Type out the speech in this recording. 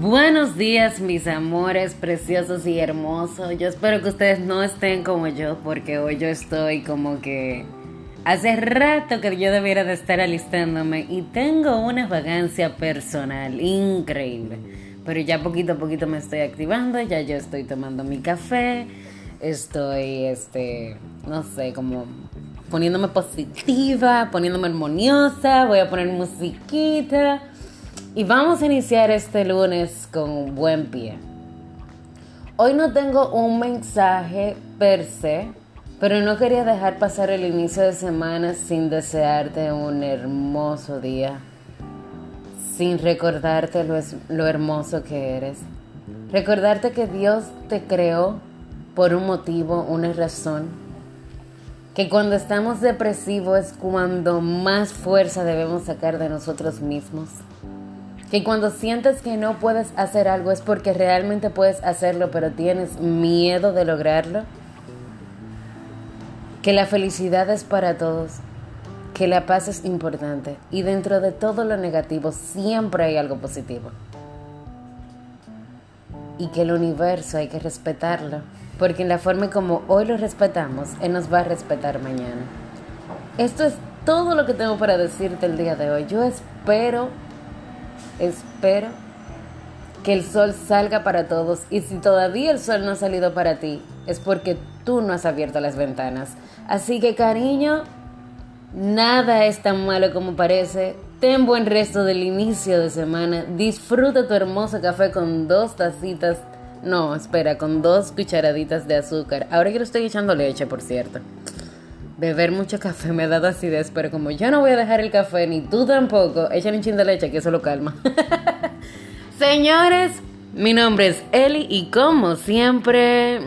Buenos días mis amores preciosos y hermosos. Yo espero que ustedes no estén como yo porque hoy yo estoy como que hace rato que yo debiera de estar alistándome y tengo una vagancia personal increíble. Pero ya poquito a poquito me estoy activando, ya yo estoy tomando mi café, estoy este, no sé, como poniéndome positiva, poniéndome armoniosa, voy a poner musiquita y vamos a iniciar este lunes con buen pie. Hoy no tengo un mensaje per se, pero no quería dejar pasar el inicio de semana sin desearte un hermoso día, sin recordarte lo, lo hermoso que eres. Recordarte que Dios te creó por un motivo, una razón. Que cuando estamos depresivos es cuando más fuerza debemos sacar de nosotros mismos que cuando sientes que no puedes hacer algo es porque realmente puedes hacerlo, pero tienes miedo de lograrlo. Que la felicidad es para todos, que la paz es importante y dentro de todo lo negativo siempre hay algo positivo. Y que el universo hay que respetarlo, porque en la forma como hoy lo respetamos, Él nos va a respetar mañana. Esto es todo lo que tengo para decirte el día de hoy. Yo espero Espero que el sol salga para todos y si todavía el sol no ha salido para ti, es porque tú no has abierto las ventanas. Así que cariño, nada es tan malo como parece. Ten buen resto del inicio de semana. Disfruta tu hermoso café con dos tacitas. No, espera, con dos cucharaditas de azúcar. Ahora que lo estoy echando leche, por cierto. Beber mucho café me ha dado acidez, pero como yo no voy a dejar el café, ni tú tampoco, echen un chin de leche que eso lo calma. Señores, mi nombre es Eli y como siempre...